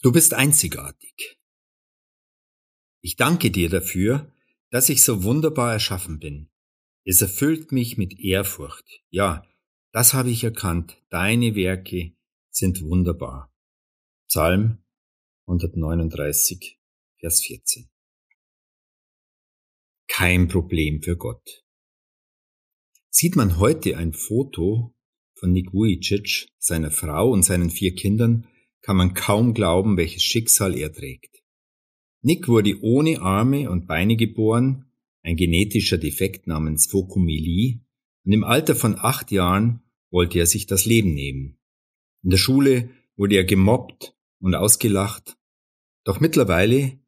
Du bist einzigartig. Ich danke dir dafür, dass ich so wunderbar erschaffen bin. Es erfüllt mich mit Ehrfurcht. Ja, das habe ich erkannt. Deine Werke sind wunderbar. Psalm 139, Vers 14. Kein Problem für Gott. Sieht man heute ein Foto von Nick Vujicic, seiner Frau und seinen vier Kindern, kann man kaum glauben, welches Schicksal er trägt. Nick wurde ohne Arme und Beine geboren, ein genetischer Defekt namens Fokomelie, und im Alter von acht Jahren wollte er sich das Leben nehmen. In der Schule wurde er gemobbt und ausgelacht, doch mittlerweile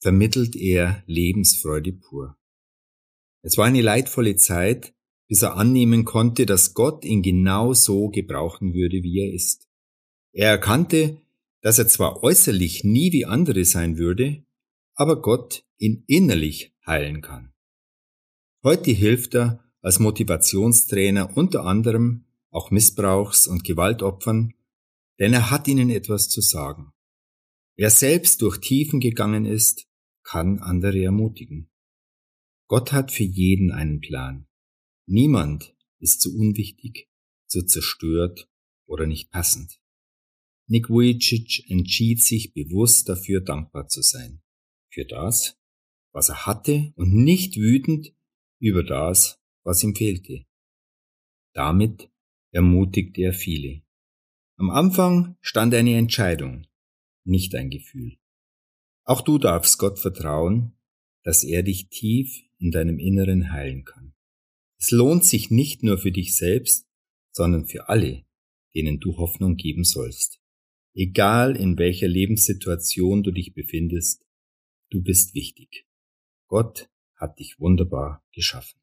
vermittelt er Lebensfreude pur. Es war eine leidvolle Zeit, bis er annehmen konnte, dass Gott ihn genau so gebrauchen würde, wie er ist. Er erkannte, dass er zwar äußerlich nie wie andere sein würde, aber Gott ihn innerlich heilen kann. Heute hilft er als Motivationstrainer unter anderem auch Missbrauchs- und Gewaltopfern, denn er hat ihnen etwas zu sagen. Wer selbst durch Tiefen gegangen ist, kann andere ermutigen. Gott hat für jeden einen Plan. Niemand ist zu unwichtig, zu zerstört oder nicht passend. Nick Vujicic entschied sich bewusst dafür, dankbar zu sein. Für das, was er hatte und nicht wütend über das, was ihm fehlte. Damit ermutigte er viele. Am Anfang stand eine Entscheidung, nicht ein Gefühl. Auch du darfst Gott vertrauen, dass er dich tief in deinem Inneren heilen kann. Es lohnt sich nicht nur für dich selbst, sondern für alle, denen du Hoffnung geben sollst. Egal in welcher Lebenssituation du dich befindest, du bist wichtig. Gott hat dich wunderbar geschaffen.